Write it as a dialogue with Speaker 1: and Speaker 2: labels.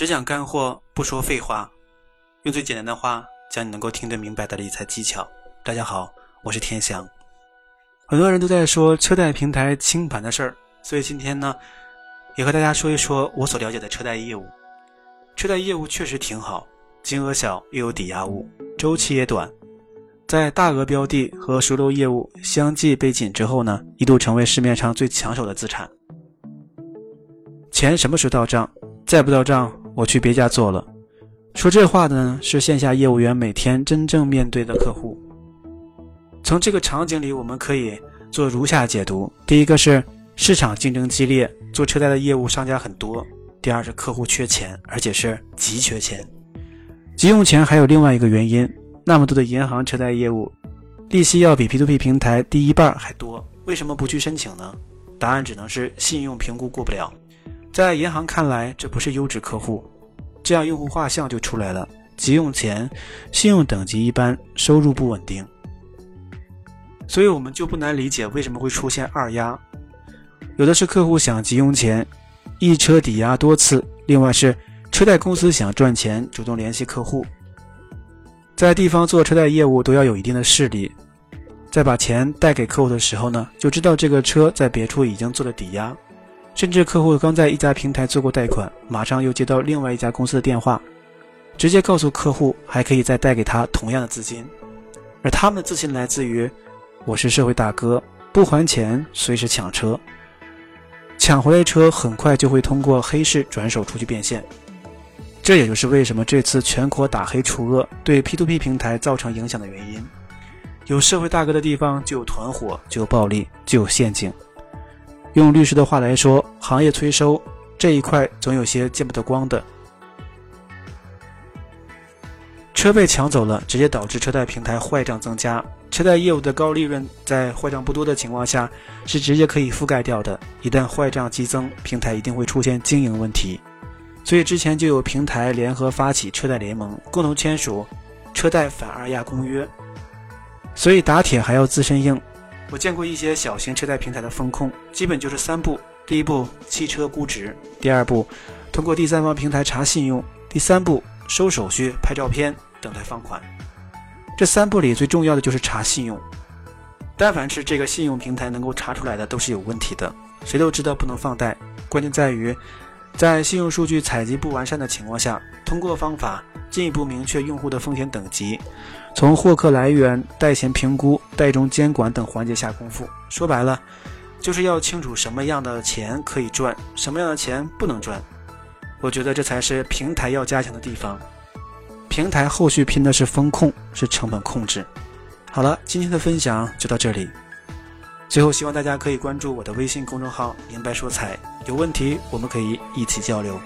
Speaker 1: 只讲干货，不说废话，用最简单的话讲你能够听得明白的理财技巧。大家好，我是天翔。很多人都在说车贷平台清盘的事儿，所以今天呢，也和大家说一说我所了解的车贷业务。车贷业务确实挺好，金额小又有抵押物，周期也短，在大额标的和熟楼业务相继被禁之后呢，一度成为市面上最抢手的资产。钱什么时候到账？再不到账？我去别家做了。说这话的呢是线下业务员每天真正面对的客户。从这个场景里，我们可以做如下解读：第一个是市场竞争激烈，做车贷的业务商家很多；第二是客户缺钱，而且是急缺钱。急用钱还有另外一个原因，那么多的银行车贷业务，利息要比 P2P 平台低一半还多，为什么不去申请呢？答案只能是信用评估过不了。在银行看来，这不是优质客户，这样用户画像就出来了。急用钱，信用等级一般，收入不稳定，所以我们就不难理解为什么会出现二押。有的是客户想急用钱，一车抵押多次；另外是车贷公司想赚钱，主动联系客户。在地方做车贷业务都要有一定的势力，在把钱贷给客户的时候呢，就知道这个车在别处已经做了抵押。甚至客户刚在一家平台做过贷款，马上又接到另外一家公司的电话，直接告诉客户还可以再贷给他同样的资金，而他们的自信来自于我是社会大哥，不还钱随时抢车，抢回来车很快就会通过黑市转手出去变现。这也就是为什么这次全国打黑除恶对 P2P 平台造成影响的原因。有社会大哥的地方就有团伙，就有暴力，就有陷阱。用律师的话来说，行业催收这一块总有些见不得光的。车被抢走了，直接导致车贷平台坏账增加。车贷业务的高利润在坏账不多的情况下是直接可以覆盖掉的。一旦坏账激增，平台一定会出现经营问题。所以之前就有平台联合发起车贷联盟，共同签署车贷反二押公约。所以打铁还要自身硬。我见过一些小型车贷平台的风控，基本就是三步：第一步，汽车估值；第二步，通过第三方平台查信用；第三步，收手续、拍照片，等待放款。这三步里最重要的就是查信用。但凡是这个信用平台能够查出来的，都是有问题的。谁都知道不能放贷，关键在于在信用数据采集不完善的情况下，通过方法进一步明确用户的风险等级。从获客来源、贷前评估、贷中监管等环节下功夫，说白了，就是要清楚什么样的钱可以赚，什么样的钱不能赚。我觉得这才是平台要加强的地方。平台后续拼的是风控，是成本控制。好了，今天的分享就到这里。最后希望大家可以关注我的微信公众号，明白说财，有问题我们可以一起交流。